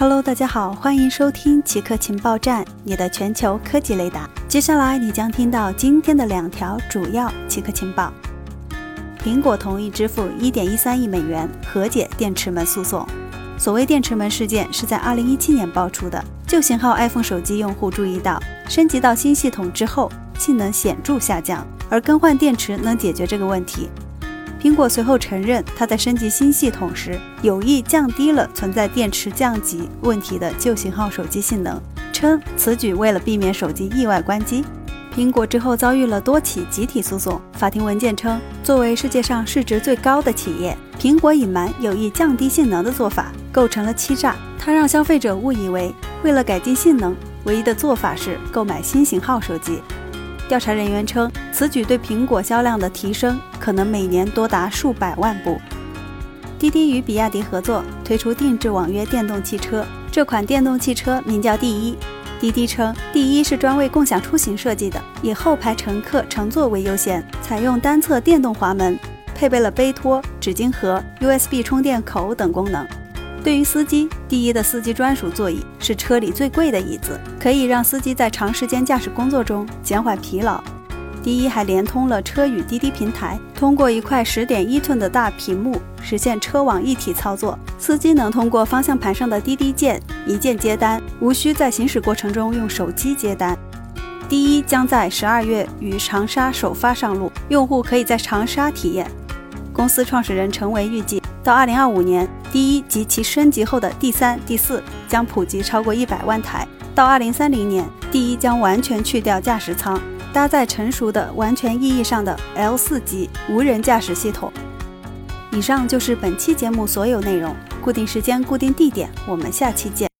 Hello，大家好，欢迎收听奇客情报站，你的全球科技雷达。接下来你将听到今天的两条主要奇客情报：苹果同意支付1.13亿美元和解电池门诉讼。所谓电池门事件是在2017年爆出的，旧型号 iPhone 手机用户注意到，升级到新系统之后性能显著下降，而更换电池能解决这个问题。苹果随后承认，它在升级新系统时有意降低了存在电池降级问题的旧型号手机性能，称此举为了避免手机意外关机。苹果之后遭遇了多起集体诉讼。法庭文件称，作为世界上市值最高的企业，苹果隐瞒有意降低性能的做法，构成了欺诈。它让消费者误以为为了改进性能，唯一的做法是购买新型号手机。调查人员称，此举对苹果销量的提升可能每年多达数百万部。滴滴与比亚迪合作推出定制网约电动汽车，这款电动汽车名叫第一。滴滴称，第一是专为共享出行设计的，以后排乘客乘坐为优先，采用单侧电动滑门，配备了杯托、纸巾盒、USB 充电口等功能。对于司机，第一的司机专属座椅是车里最贵的椅子，可以让司机在长时间驾驶工作中减缓疲劳。第一还连通了车与滴滴平台，通过一块十点一寸的大屏幕实现车网一体操作，司机能通过方向盘上的滴滴键一键接单，无需在行驶过程中用手机接单。第一将在十二月于长沙首发上路，用户可以在长沙体验。公司创始人陈维预计。到二零二五年，第一及其升级后的第三、第四将普及超过一百万台。到二零三零年，第一将完全去掉驾驶舱，搭载成熟的完全意义上的 L 四级无人驾驶系统。以上就是本期节目所有内容。固定时间，固定地点，我们下期见。